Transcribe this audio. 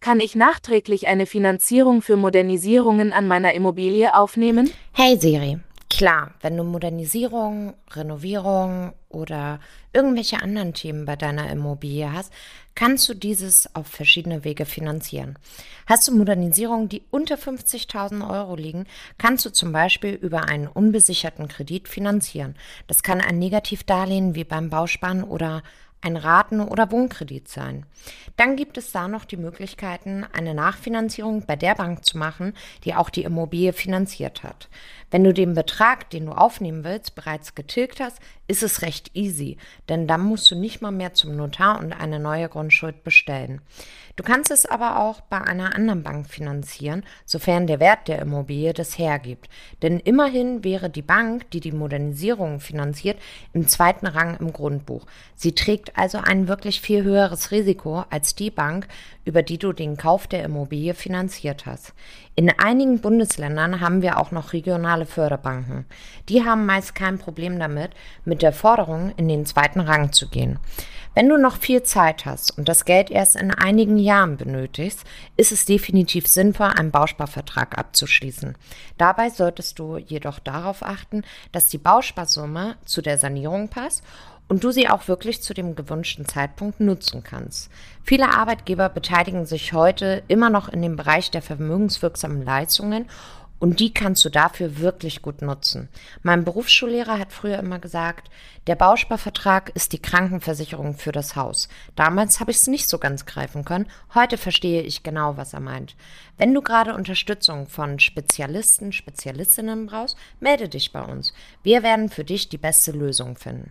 Kann ich nachträglich eine Finanzierung für Modernisierungen an meiner Immobilie aufnehmen? Hey Siri, klar, wenn du Modernisierung, Renovierung oder irgendwelche anderen Themen bei deiner Immobilie hast, kannst du dieses auf verschiedene Wege finanzieren. Hast du Modernisierungen, die unter 50.000 Euro liegen, kannst du zum Beispiel über einen unbesicherten Kredit finanzieren. Das kann ein Negativdarlehen wie beim Bausparen oder ein Raten- oder Wohnkredit sein. Dann gibt es da noch die Möglichkeiten, eine Nachfinanzierung bei der Bank zu machen, die auch die Immobilie finanziert hat. Wenn du den Betrag, den du aufnehmen willst, bereits getilgt hast, ist es recht easy, denn dann musst du nicht mal mehr zum Notar und eine neue Grundschuld bestellen. Du kannst es aber auch bei einer anderen Bank finanzieren, sofern der Wert der Immobilie das hergibt. Denn immerhin wäre die Bank, die die Modernisierung finanziert, im zweiten Rang im Grundbuch. Sie trägt also ein wirklich viel höheres Risiko als die Bank, über die du den Kauf der Immobilie finanziert hast. In einigen Bundesländern haben wir auch noch regionale Förderbanken. Die haben meist kein Problem damit, mit der Forderung in den zweiten Rang zu gehen. Wenn du noch viel Zeit hast und das Geld erst in einigen Jahren benötigst, ist es definitiv sinnvoll, einen Bausparvertrag abzuschließen. Dabei solltest du jedoch darauf achten, dass die Bausparsumme zu der Sanierung passt und du sie auch wirklich zu dem gewünschten Zeitpunkt nutzen kannst. Viele Arbeitgeber beteiligen sich heute immer noch in dem Bereich der vermögenswirksamen Leistungen und die kannst du dafür wirklich gut nutzen. Mein Berufsschullehrer hat früher immer gesagt, der Bausparvertrag ist die Krankenversicherung für das Haus. Damals habe ich es nicht so ganz greifen können. Heute verstehe ich genau, was er meint. Wenn du gerade Unterstützung von Spezialisten, Spezialistinnen brauchst, melde dich bei uns. Wir werden für dich die beste Lösung finden.